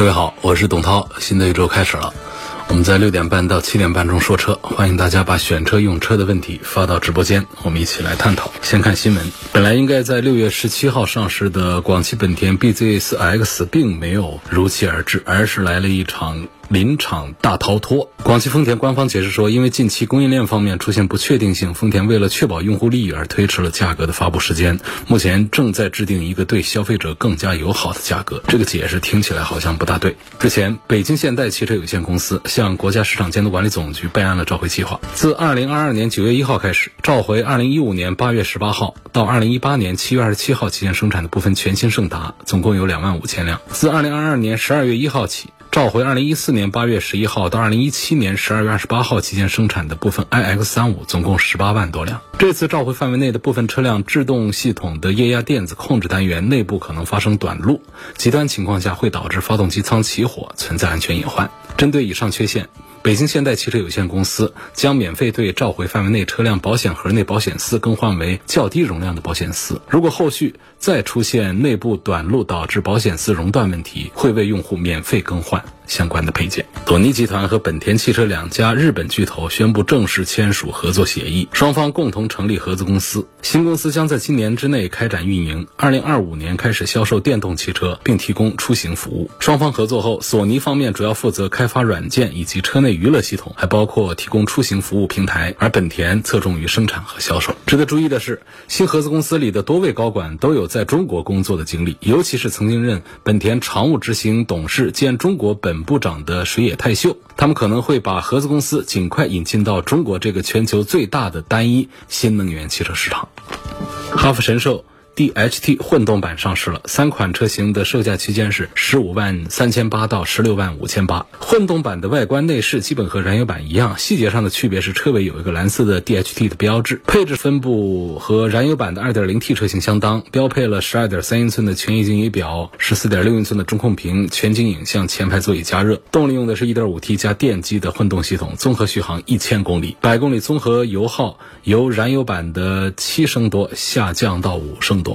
各位好，我是董涛。新的一周开始了，我们在六点半到七点半中说车，欢迎大家把选车用车的问题发到直播间，我们一起来探讨。先看新闻，本来应该在六月十七号上市的广汽本田 BZ4X 并没有如期而至，而是来了一场。临场大逃脱。广汽丰田官方解释说，因为近期供应链方面出现不确定性，丰田为了确保用户利益而推迟了价格的发布时间。目前正在制定一个对消费者更加友好的价格。这个解释听起来好像不大对。之前，北京现代汽车有限公司向国家市场监督管理总局备案了召回计划。自二零二二年九月一号开始，召回二零一五年八月十八号到二零一八年七月二十七号期间生产的部分全新胜达，总共有两万五千辆。自二零二二年十二月一号起。召回二零一四年八月十一号到二零一七年十二月二十八号期间生产的部分 iX 三五，总共十八万多辆。这次召回范围内的部分车辆制动系统的液压电子控制单元内部可能发生短路，极端情况下会导致发动机舱起火，存在安全隐患。针对以上缺陷。北京现代汽车有限公司将免费对召回范围内车辆保险盒内保险丝更换为较低容量的保险丝。如果后续再出现内部短路导致保险丝熔断问题，会为用户免费更换相关的配件。索尼集团和本田汽车两家日本巨头宣布正式签署合作协议，双方共同成立合资公司。新公司将在今年之内开展运营，二零二五年开始销售电动汽车，并提供出行服务。双方合作后，索尼方面主要负责开发软件以及车内。娱乐系统还包括提供出行服务平台，而本田侧重于生产和销售。值得注意的是，新合资公司里的多位高管都有在中国工作的经历，尤其是曾经任本田常务执行董事兼中国本部长的水野泰秀，他们可能会把合资公司尽快引进到中国这个全球最大的单一新能源汽车市场。哈弗神兽。DHT 混动版上市了，三款车型的售价区间是十五万三千八到十六万五千八。混动版的外观内饰基本和燃油版一样，细节上的区别是车尾有一个蓝色的 DHT 的标志。配置分布和燃油版的 2.0T 车型相当，标配了12.3英寸的全液晶仪表、14.6英寸的中控屏、全景影像、前排座椅加热。动力用的是一点五 T 加电机的混动系统，综合续航一千公里，百公里综合油耗由燃油版的七升多下降到五升多。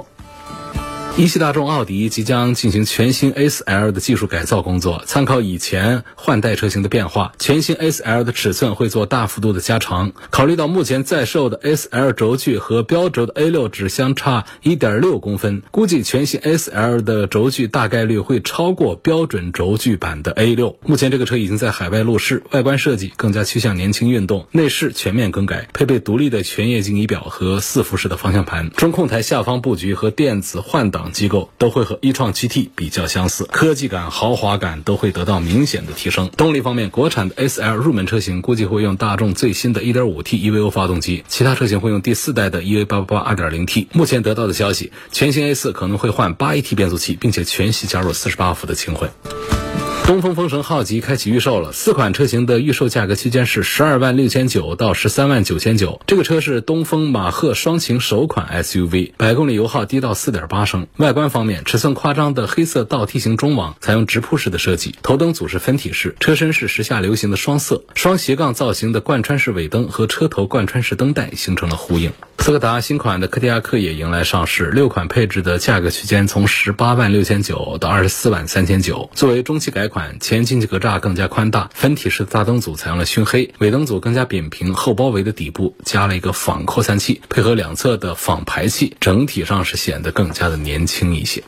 一汽大众奥迪即将进行全新 A4L 的技术改造工作，参考以前换代车型的变化，全新 A4L 的尺寸会做大幅度的加长。考虑到目前在售的 A4L 轴距和标轴的 A6 只相差1.6公分，估计全新 A4L 的轴距大概率会超过标准轴距版的 A6。目前这个车已经在海外路试，外观设计更加趋向年轻运动，内饰全面更改，配备独立的全液晶仪表和四辐式的方向盘，中控台下方布局和电子换挡。机构都会和一创 GT 比较相似，科技感、豪华感都会得到明显的提升。动力方面，国产的 SL 入门车型估计会用大众最新的 1.5T EVO 发动机，其他车型会用第四代的 EA888 2.0T。目前得到的消息，全新 A4 可能会换 8AT 变速器，并且全系加入48伏的轻混。东风风神浩吉开启预售了，四款车型的预售价格区间是十二万六千九到十三万九千九。这个车是东风马赫双擎首款 SUV，百公里油耗低到四点八升。外观方面，尺寸夸张的黑色倒梯形中网采用直瀑式的设计，头灯组是分体式，车身是时下流行的双色双斜杠造型的贯穿式尾灯和车头贯穿式灯带形成了呼应。斯柯达新款的柯迪亚克也迎来上市，六款配置的价格区间从十八万六千九到二十四万三千九。作为中期改款，前进气格栅更加宽大，分体式大灯组采用了熏黑，尾灯组更加扁平，后包围的底部加了一个仿扩散器，配合两侧的仿排气，整体上是显得更加的年轻一些。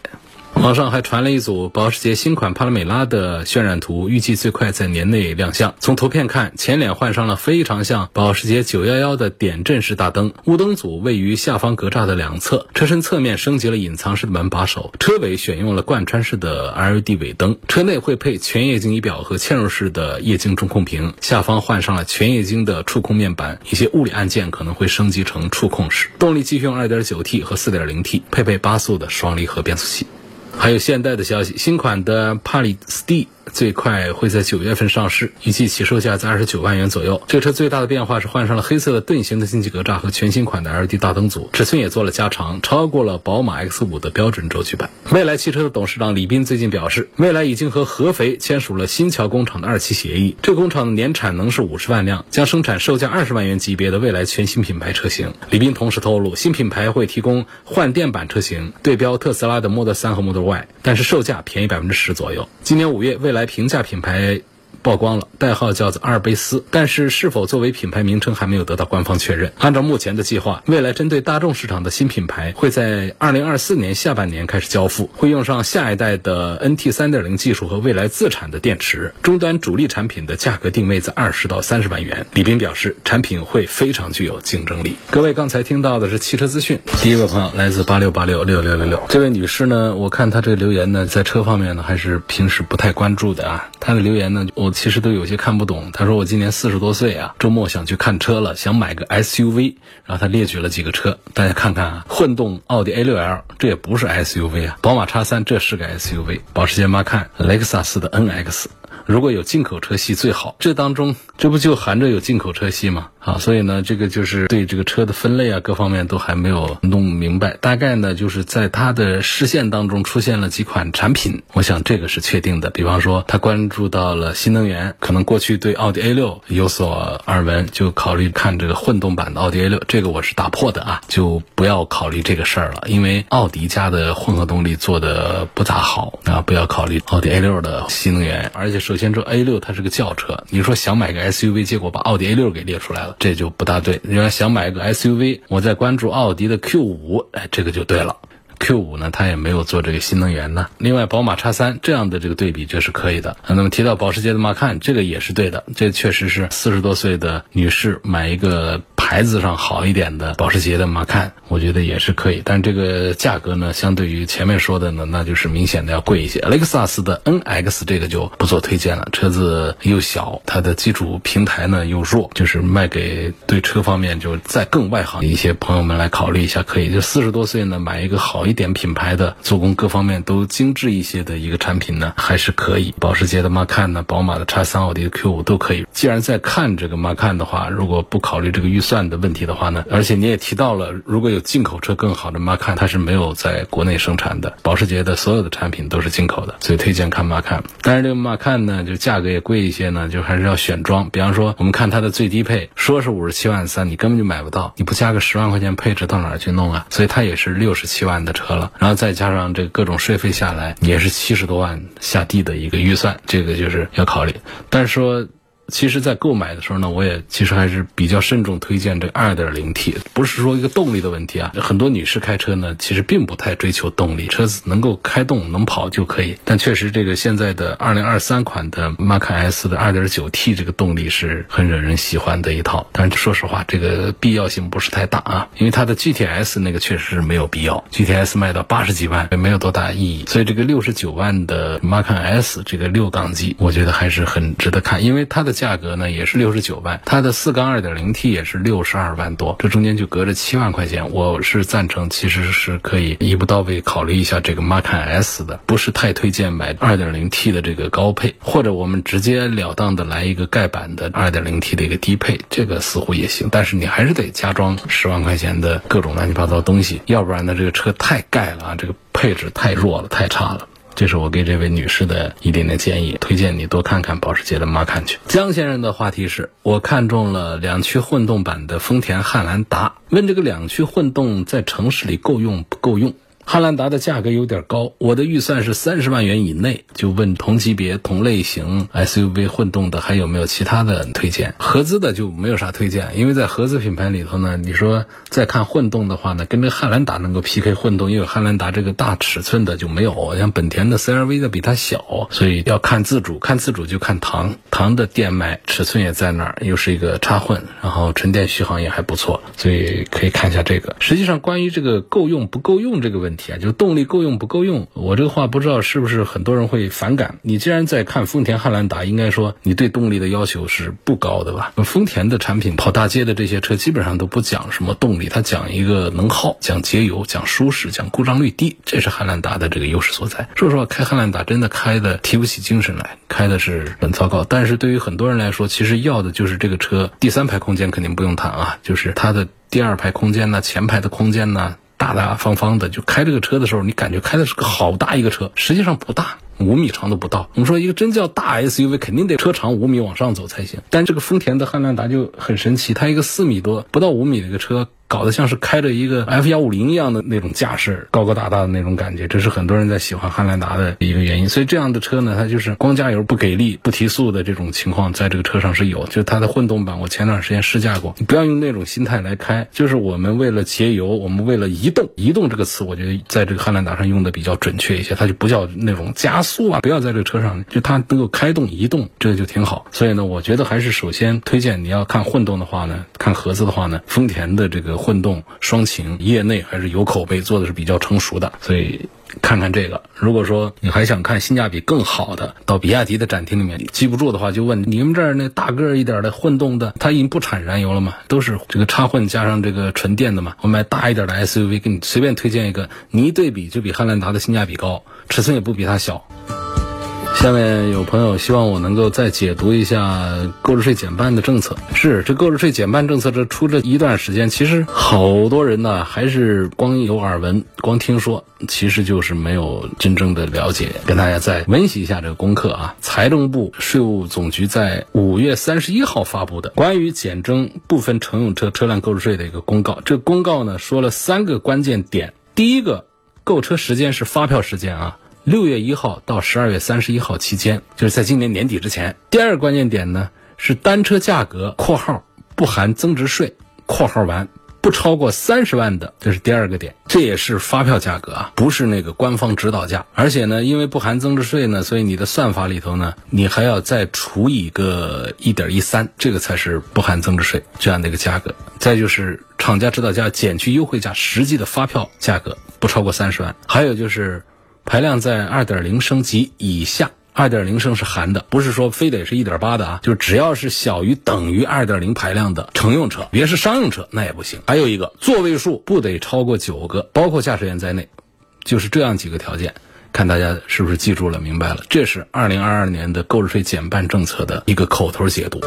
网上还传了一组保时捷新款帕拉梅拉的渲染图，预计最快在年内亮相。从图片看，前脸换上了非常像保时捷911的点阵式大灯，雾灯组位于下方格栅的两侧，车身侧面升级了隐藏式的门把手，车尾选用了贯穿式的 LED 尾灯，车内会配全液晶仪表和嵌入式的液晶中控屏，下方换上了全液晶的触控面板，一些物理按键可能会升级成触控式。动力继续用 2.9T 和 4.0T，配备八速的双离合变速器。还有现代的消息，新款的帕里斯蒂。最快会在九月份上市，预计起售价在二十九万元左右。这车最大的变化是换上了黑色的盾形的进气格栅和全新款的 LED 大灯组，尺寸也做了加长，超过了宝马 X5 的标准轴距版。蔚来汽车的董事长李斌最近表示，蔚来已经和合肥签署了新桥工厂的二期协议，这工厂的年产能是五十万辆，将生产售价二十万元级别的蔚来全新品牌车型。李斌同时透露，新品牌会提供换电版车型，对标特斯拉的 Model 3和 Model Y，但是售价便宜百分之十左右。今年五月，蔚来来评价品牌。曝光了，代号叫做阿尔卑斯，但是是否作为品牌名称还没有得到官方确认。按照目前的计划，未来针对大众市场的新品牌会在二零二四年下半年开始交付，会用上下一代的 NT 三点零技术和未来自产的电池。终端主力产品的价格定位在二十到三十万元。李斌表示，产品会非常具有竞争力。各位刚才听到的是汽车资讯，第一位朋友来自八六八六六六六六，这位女士呢，我看她这个留言呢，在车方面呢还是平时不太关注的啊。她的留言呢，我。其实都有些看不懂。他说我今年四十多岁啊，周末想去看车了，想买个 SUV。然后他列举了几个车，大家看看啊，混动奥迪 A6L 这也不是 SUV 啊，宝马叉三这是个 SUV，保时捷 Macan，雷克萨斯的 NX。如果有进口车系最好，这当中这不就含着有进口车系吗？啊，所以呢，这个就是对这个车的分类啊，各方面都还没有弄明白。大概呢，就是在他的视线当中出现了几款产品，我想这个是确定的。比方说，他关注到了新能源，可能过去对奥迪 A 六有所耳闻，就考虑看这个混动版的奥迪 A 六。这个我是打破的啊，就不要考虑这个事儿了，因为奥迪家的混合动力做的不咋好啊，不要考虑奥迪 A 六的新能源。而且首先这 A 六它是个轿车，你说想买个 SUV，结果把奥迪 A 六给列出来了。这就不大对。你要想买个 SUV，我在关注奥迪的 Q 五，哎，这个就对了。Q 五呢，它也没有做这个新能源呢。另外，宝马叉三这样的这个对比就是可以的。那么提到保时捷的 Macan，这个也是对的。这确实是四十多岁的女士买一个。牌子上好一点的保时捷的马看，我觉得也是可以，但这个价格呢，相对于前面说的呢，那就是明显的要贵一些。雷克萨斯的 NX 这个就不做推荐了，车子又小，它的基础平台呢又弱，就是卖给对车方面就再更外行一些朋友们来考虑一下，可以。就四十多岁呢，买一个好一点品牌的，做工各方面都精致一些的一个产品呢，还是可以。保时捷的马看呢，宝马的叉三、奥迪的 Q 五都可以。既然在看这个马看的话，如果不考虑这个预算。的问题的话呢，而且你也提到了，如果有进口车更好的 Macan，它是没有在国内生产的。保时捷的所有的产品都是进口的，所以推荐看 Macan。但是这个 Macan 呢，就价格也贵一些呢，就还是要选装。比方说，我们看它的最低配，说是五十七万三，你根本就买不到，你不加个十万块钱配置到哪儿去弄啊？所以它也是六十七万的车了，然后再加上这各种税费下来，也是七十多万下地的一个预算，这个就是要考虑。但是说。其实，在购买的时候呢，我也其实还是比较慎重推荐这个 2.0T，不是说一个动力的问题啊。很多女士开车呢，其实并不太追求动力，车子能够开动、能跑就可以。但确实，这个现在的2023款的 Macan S 的 2.9T 这个动力是很惹人喜欢的一套。但是说实话，这个必要性不是太大啊，因为它的 GTS 那个确实是没有必要，GTS 卖到八十几万也没有多大意义。所以这个六十九万的 Macan S 这个六缸机，我觉得还是很值得看，因为它的。价格呢也是六十九万，它的四缸二点零 T 也是六十二万多，这中间就隔着七万块钱。我是赞成，其实是可以一步到位考虑一下这个 Macan S 的，不是太推荐买二点零 T 的这个高配，或者我们直接了当的来一个盖板的二点零 T 的一个低配，这个似乎也行。但是你还是得加装十万块钱的各种乱七八糟东西，要不然呢这个车太盖了啊，这个配置太弱了，太差了。这是我给这位女士的一点点建议，推荐你多看看保时捷的马看去。江先生的话题是我看中了两驱混动版的丰田汉兰达，问这个两驱混动在城市里够用不够用？汉兰达的价格有点高，我的预算是三十万元以内。就问同级别、同类型 SUV 混动的还有没有其他的推荐？合资的就没有啥推荐，因为在合资品牌里头呢，你说再看混动的话呢，跟这汉兰达能够 PK 混动，因为汉兰达这个大尺寸的就没有，像本田的 CRV 的比它小，所以要看自主，看自主就看唐，唐的电麦尺寸也在那儿，又是一个插混，然后纯电续航也还不错，所以可以看一下这个。实际上，关于这个够用不够用这个问题。题啊，就动力够用不够用。我这个话不知道是不是很多人会反感。你既然在看丰田汉兰达，应该说你对动力的要求是不高的吧？丰田的产品跑大街的这些车基本上都不讲什么动力，它讲一个能耗，讲节油，讲舒适，讲故障率低，这是汉兰达的这个优势所在。说实话，开汉兰达真的开的提不起精神来，开的是很糟糕。但是对于很多人来说，其实要的就是这个车第三排空间肯定不用谈啊，就是它的第二排空间呢，前排的空间呢。大大方方的就开这个车的时候，你感觉开的是个好大一个车，实际上不大，五米长都不到。我们说一个真叫大 SUV，肯定得车长五米往上走才行。但这个丰田的汉兰达就很神奇，它一个四米多不到五米的一个车。搞得像是开着一个 F 幺五零一样的那种架势，高高大大的那种感觉，这是很多人在喜欢汉兰达的一个原因。所以这样的车呢，它就是光加油不给力、不提速的这种情况，在这个车上是有。就它的混动版，我前段时间试驾过。你不要用那种心态来开，就是我们为了节油，我们为了移动，移动这个词，我觉得在这个汉兰达上用的比较准确一些。它就不叫那种加速啊，不要在这个车上，就它能够开动移动，这就挺好。所以呢，我觉得还是首先推荐你要看混动的话呢，看盒子的话呢，丰田的这个混动双。擎业内还是有口碑，做的是比较成熟的，所以看看这个。如果说你还想看性价比更好的，到比亚迪的展厅里面，记不住的话就问你们这儿那大个儿一点的混动的，它已经不产燃油了嘛，都是这个插混加上这个纯电的嘛。我买大一点的 SUV，给你随便推荐一个，你一对比就比汉兰达的性价比高，尺寸也不比它小。下面有朋友希望我能够再解读一下购置税减半的政策。是这购置税减半政策这出这一段时间，其实好多人呢还是光有耳闻、光听说，其实就是没有真正的了解。跟大家再温习一下这个功课啊。财政部、税务总局在五月三十一号发布的关于减征部分乘用车车辆购置税的一个公告。这公告呢说了三个关键点：第一个，购车时间是发票时间啊。六月一号到十二月三十一号期间，就是在今年年底之前。第二个关键点呢是单车价格（括号不含增值税）（括号完）不超过三十万的，这是第二个点。这也是发票价格啊，不是那个官方指导价。而且呢，因为不含增值税呢，所以你的算法里头呢，你还要再除以个一点一三，这个才是不含增值税这样的一个价格。再就是厂家指导价减去优惠价，实际的发票价格不超过三十万。还有就是。排量在二点零升及以下，二点零升是含的，不是说非得是一点八的啊，就只要是小于等于二点零排量的乘用车，别是商用车那也不行。还有一个座位数不得超过九个，包括驾驶员在内，就是这样几个条件，看大家是不是记住了、明白了？这是二零二二年的购置税减半政策的一个口头解读。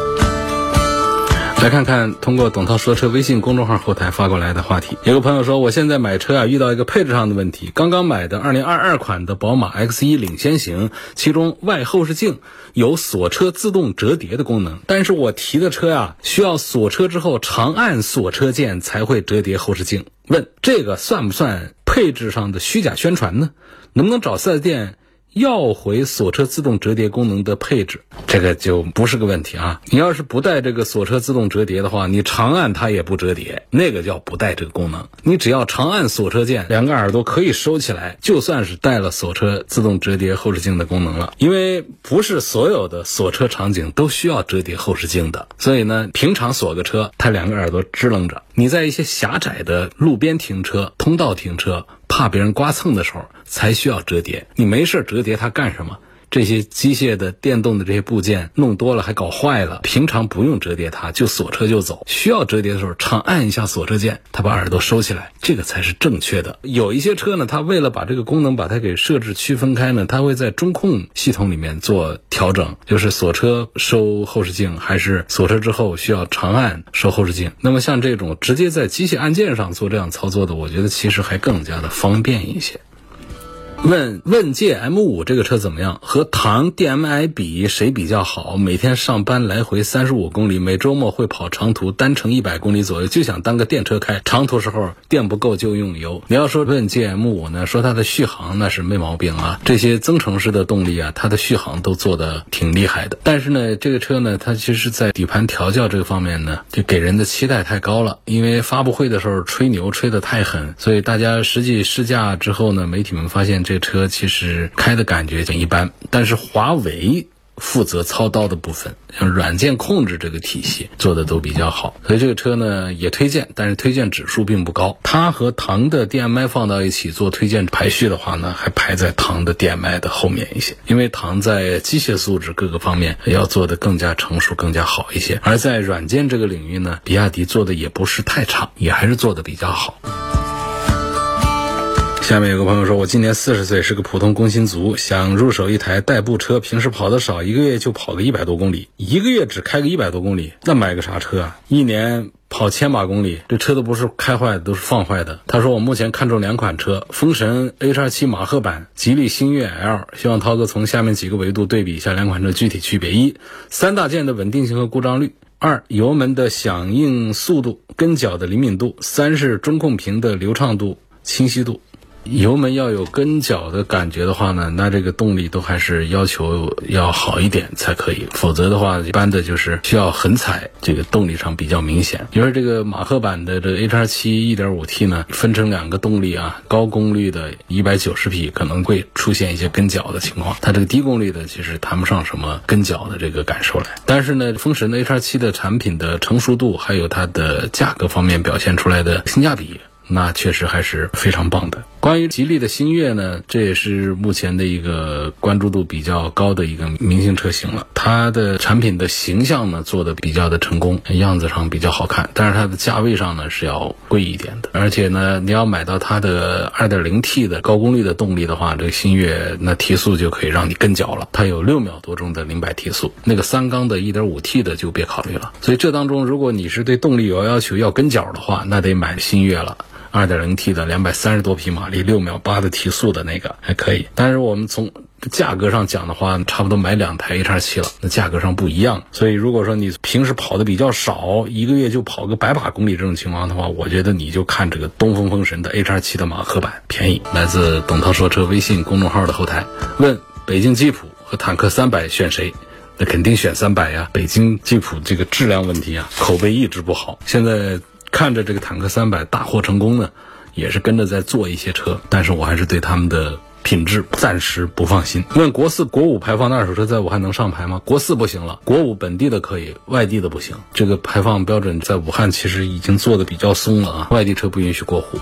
来看看通过董涛说车微信公众号后台发过来的话题。有个朋友说，我现在买车啊，遇到一个配置上的问题。刚刚买的2022款的宝马 X1 领先型，其中外后视镜有锁车自动折叠的功能，但是我提的车呀，需要锁车之后长按锁车键才会折叠后视镜。问这个算不算配置上的虚假宣传呢？能不能找 4S 店？要回锁车自动折叠功能的配置，这个就不是个问题啊。你要是不带这个锁车自动折叠的话，你长按它也不折叠，那个叫不带这个功能。你只要长按锁车键，两个耳朵可以收起来，就算是带了锁车自动折叠后视镜的功能了。因为不是所有的锁车场景都需要折叠后视镜的，所以呢，平常锁个车，它两个耳朵支棱着。你在一些狭窄的路边停车、通道停车。怕别人刮蹭的时候才需要折叠，你没事折叠它干什么？这些机械的、电动的这些部件弄多了还搞坏了，平常不用折叠它，就锁车就走。需要折叠的时候，长按一下锁车键，它把耳朵收起来，这个才是正确的。有一些车呢，它为了把这个功能把它给设置区分开呢，它会在中控系统里面做调整，就是锁车收后视镜，还是锁车之后需要长按收后视镜。那么像这种直接在机械按键上做这样操作的，我觉得其实还更加的方便一些。问问界 M 五这个车怎么样？和唐 DMI 比谁比较好？每天上班来回三十五公里，每周末会跑长途，单程一百公里左右，就想当个电车开。长途时候电不够就用油。你要说问界 M 五呢，说它的续航那是没毛病啊，这些增程式的动力啊，它的续航都做的挺厉害的。但是呢，这个车呢，它其实在底盘调教这个方面呢，就给人的期待太高了。因为发布会的时候吹牛吹得太狠，所以大家实际试驾之后呢，媒体们发现这。这个车其实开的感觉就一般，但是华为负责操刀的部分，像软件控制这个体系做的都比较好，所以这个车呢也推荐，但是推荐指数并不高。它和唐的 DMI 放到一起做推荐排序的话呢，还排在唐的 DMI 的后面一些，因为唐在机械素质各个方面要做的更加成熟、更加好一些，而在软件这个领域呢，比亚迪做的也不是太差，也还是做的比较好。下面有个朋友说，我今年四十岁，是个普通工薪族，想入手一台代步车，平时跑的少，一个月就跑个一百多公里，一个月只开个一百多公里，那买个啥车啊？一年跑千把公里，这车都不是开坏的，都是放坏的。他说我目前看中两款车，风神 H2 马赫版，吉利星越 L，希望涛哥从下面几个维度对比一下两款车具体区别：一、三大件的稳定性和故障率；二、油门的响应速度、跟脚的灵敏度；三是中控屏的流畅度、清晰度。油门要有跟脚的感觉的话呢，那这个动力都还是要求要好一点才可以，否则的话，一般的就是需要狠踩，这个动力上比较明显。因为这个马赫版的这 H R 七一点五 T 呢，分成两个动力啊，高功率的一百九十匹可能会出现一些跟脚的情况，它这个低功率的其实谈不上什么跟脚的这个感受来。但是呢，风神的 H R 七的产品的成熟度，还有它的价格方面表现出来的性价比。那确实还是非常棒的。关于吉利的星越呢，这也是目前的一个关注度比较高的一个明星车型了。它的产品的形象呢做的比较的成功，样子上比较好看，但是它的价位上呢是要贵一点的。而且呢，你要买到它的 2.0T 的高功率的动力的话，这个星越那提速就可以让你跟脚了。它有六秒多钟的零百提速，那个三缸的 1.5T 的就别考虑了。所以这当中，如果你是对动力有要求要跟脚的话，那得买星越了。二点零 T 的两百三十多匹马力，六秒八的提速的那个还可以，但是我们从价格上讲的话，差不多买两台 H 二七了，那价格上不一样。所以如果说你平时跑的比较少，一个月就跑个百把公里这种情况的话，我觉得你就看这个东风风神的 H 二七的马赫版便宜。来自董涛说车微信公众号的后台问：北京吉普和坦克三百选谁？那肯定选三百呀。北京吉普这个质量问题啊，口碑一直不好，现在。看着这个坦克三百大获成功呢，也是跟着在做一些车，但是我还是对他们的品质暂时不放心。问国四、国五排放的二手车在武汉能上牌吗？国四不行了，国五本地的可以，外地的不行。这个排放标准在武汉其实已经做的比较松了啊，外地车不允许过户。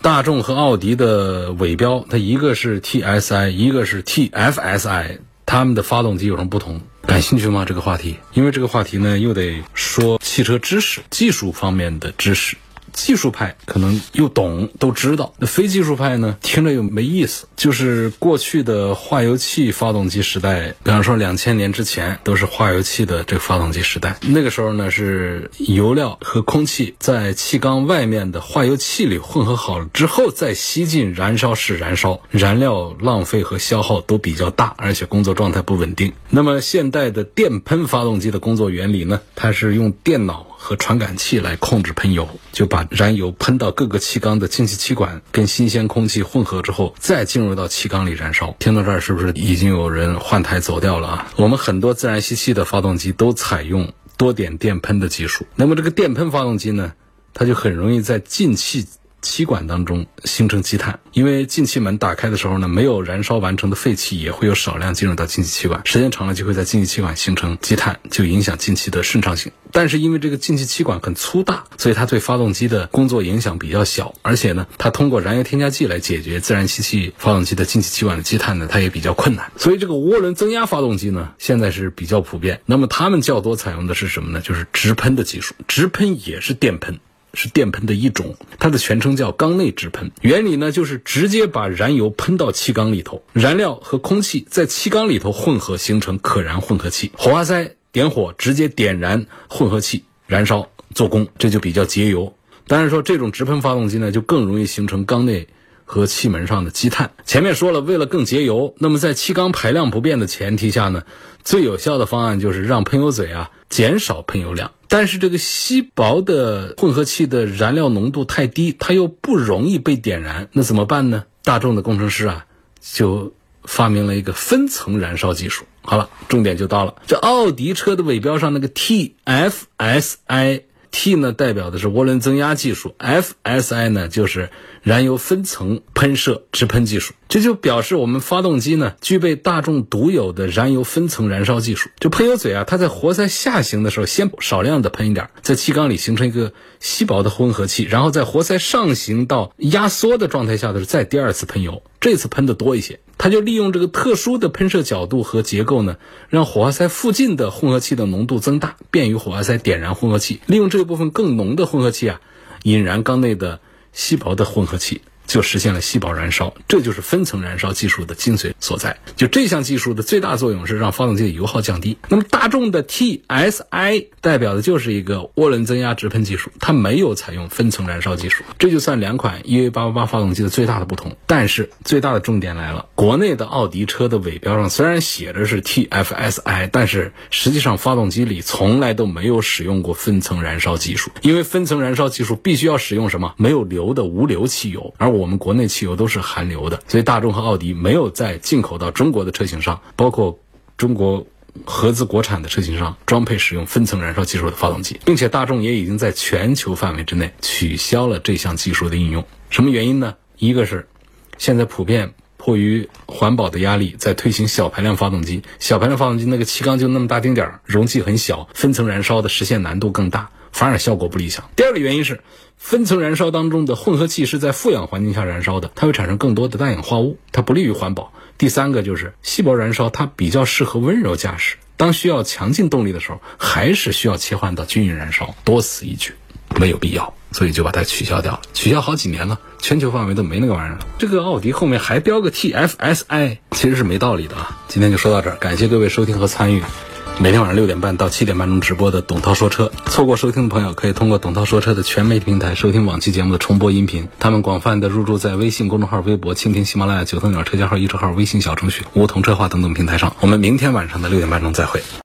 大众和奥迪的尾标，它一个是 TSI，一个是 TFSI，它们的发动机有什么不同？感兴趣吗？这个话题，因为这个话题呢，又得说汽车知识、技术方面的知识。技术派可能又懂都知道，那非技术派呢，听着又没意思。就是过去的化油器发动机时代，比方说两千年之前都是化油器的这个发动机时代。那个时候呢，是油料和空气在气缸外面的化油器里混合好了之后再吸进燃烧室燃烧，燃料浪费和消耗都比较大，而且工作状态不稳定。那么现代的电喷发动机的工作原理呢，它是用电脑。和传感器来控制喷油，就把燃油喷到各个气缸的进气气管，跟新鲜空气混合之后，再进入到气缸里燃烧。听到这儿，是不是已经有人换台走掉了啊？我们很多自然吸气的发动机都采用多点电喷的技术。那么这个电喷发动机呢，它就很容易在进气。气管当中形成积碳，因为进气门打开的时候呢，没有燃烧完成的废气也会有少量进入到进气气管，时间长了就会在进气气管形成积碳，就影响进气的顺畅性。但是因为这个进气气管很粗大，所以它对发动机的工作影响比较小，而且呢，它通过燃油添加剂来解决自然吸气发动机的进气气管的积碳呢，它也比较困难。所以这个涡轮增压发动机呢，现在是比较普遍。那么它们较多采用的是什么呢？就是直喷的技术，直喷也是电喷。是电喷的一种，它的全称叫缸内直喷。原理呢，就是直接把燃油喷到气缸里头，燃料和空气在气缸里头混合，形成可燃混合气。火花塞点火，直接点燃混合气，燃烧做功，这就比较节油。当然说，这种直喷发动机呢，就更容易形成缸内和气门上的积碳。前面说了，为了更节油，那么在气缸排量不变的前提下呢，最有效的方案就是让喷油嘴啊减少喷油量。但是这个稀薄的混合气的燃料浓度太低，它又不容易被点燃，那怎么办呢？大众的工程师啊，就发明了一个分层燃烧技术。好了，重点就到了，这奥迪车的尾标上那个 TFSI，T 呢代表的是涡轮增压技术，FSI 呢就是燃油分层喷射直喷技术。这就表示我们发动机呢具备大众独有的燃油分层燃烧技术。就喷油嘴啊，它在活塞下行的时候，先少量的喷一点，在气缸里形成一个稀薄的混合气，然后在活塞上行到压缩的状态下的时候，再第二次喷油，这次喷的多一些。它就利用这个特殊的喷射角度和结构呢，让火花塞附近的混合气的浓度增大，便于火花塞点燃混合气。利用这一部分更浓的混合气啊，引燃缸内的稀薄的混合气。就实现了细胞燃烧，这就是分层燃烧技术的精髓所在。就这项技术的最大作用是让发动机的油耗降低。那么大众的 TSI 代表的就是一个涡轮增压直喷技术，它没有采用分层燃烧技术。这就算两款 EA888 发动机的最大的不同。但是最大的重点来了，国内的奥迪车的尾标上虽然写着是 TFSI，但是实际上发动机里从来都没有使用过分层燃烧技术，因为分层燃烧技术必须要使用什么没有硫的无硫汽油，而我。我们国内汽油都是含硫的，所以大众和奥迪没有在进口到中国的车型上，包括中国合资国产的车型上装配使用分层燃烧技术的发动机，并且大众也已经在全球范围之内取消了这项技术的应用。什么原因呢？一个是现在普遍迫于环保的压力，在推行小排量发动机，小排量发动机那个气缸就那么大丁点儿，容器很小，分层燃烧的实现难度更大。反而效果不理想。第二个原因是，分层燃烧当中的混合气是在负氧环境下燃烧的，它会产生更多的氮氧化物，它不利于环保。第三个就是细胞燃烧，它比较适合温柔驾驶，当需要强劲动力的时候，还是需要切换到均匀燃烧，多此一举，没有必要，所以就把它取消掉了。取消好几年了，全球范围都没那个玩意儿了。这个奥迪后面还标个 TFSI，其实是没道理的啊。今天就说到这儿，感谢各位收听和参与。每天晚上六点半到七点半钟直播的董涛说车，错过收听的朋友可以通过董涛说车的全媒体平台收听往期节目的重播音频。他们广泛的入驻在微信公众号、微博、蜻蜓、喜马拉雅、九头鸟车架号、一车号、微信小程序、梧桐车话等等平台上。我们明天晚上的六点半钟再会。